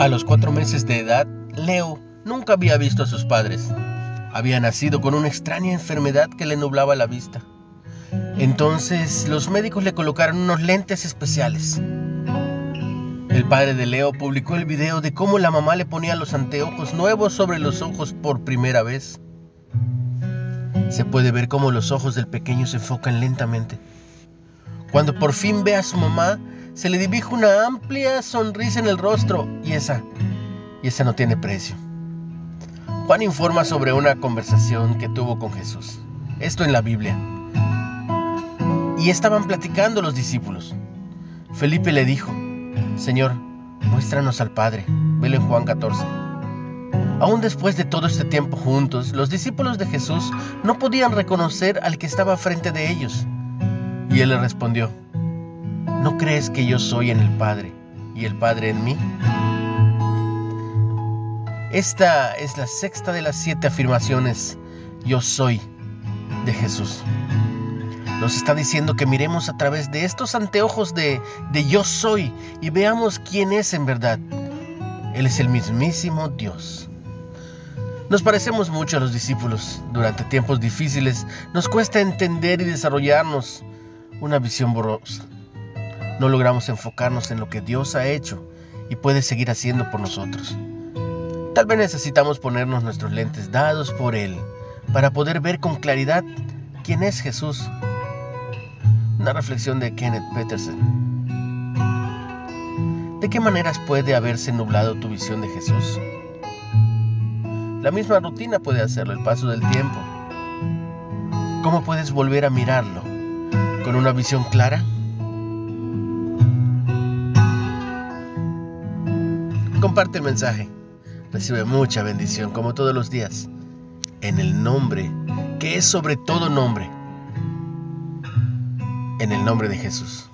A los cuatro meses de edad, Leo nunca había visto a sus padres. Había nacido con una extraña enfermedad que le nublaba la vista. Entonces los médicos le colocaron unos lentes especiales. El padre de Leo publicó el video de cómo la mamá le ponía los anteojos nuevos sobre los ojos por primera vez. Se puede ver cómo los ojos del pequeño se enfocan lentamente. Cuando por fin ve a su mamá, se le dibuja una amplia sonrisa en el rostro y esa, y esa no tiene precio. Juan informa sobre una conversación que tuvo con Jesús. Esto en la Biblia. Y estaban platicando los discípulos. Felipe le dijo, Señor, muéstranos al Padre. Velo en Juan 14. Aún después de todo este tiempo juntos, los discípulos de Jesús no podían reconocer al que estaba frente de ellos. Y él le respondió, ¿no crees que yo soy en el Padre y el Padre en mí? Esta es la sexta de las siete afirmaciones, yo soy, de Jesús. Nos está diciendo que miremos a través de estos anteojos de, yo soy y veamos quién es en verdad. Él es el mismísimo Dios. Nos parecemos mucho a los discípulos. Durante tiempos difíciles nos cuesta entender y desarrollarnos una visión borrosa. No logramos enfocarnos en lo que Dios ha hecho y puede seguir haciendo por nosotros. Tal vez necesitamos ponernos nuestros lentes dados por Él para poder ver con claridad quién es Jesús. Una reflexión de Kenneth Peterson. ¿De qué maneras puede haberse nublado tu visión de Jesús? La misma rutina puede hacerlo, el paso del tiempo. ¿Cómo puedes volver a mirarlo? ¿Con una visión clara? Comparte el mensaje. Recibe mucha bendición como todos los días. En el nombre que es sobre todo nombre. En el nombre de Jesús.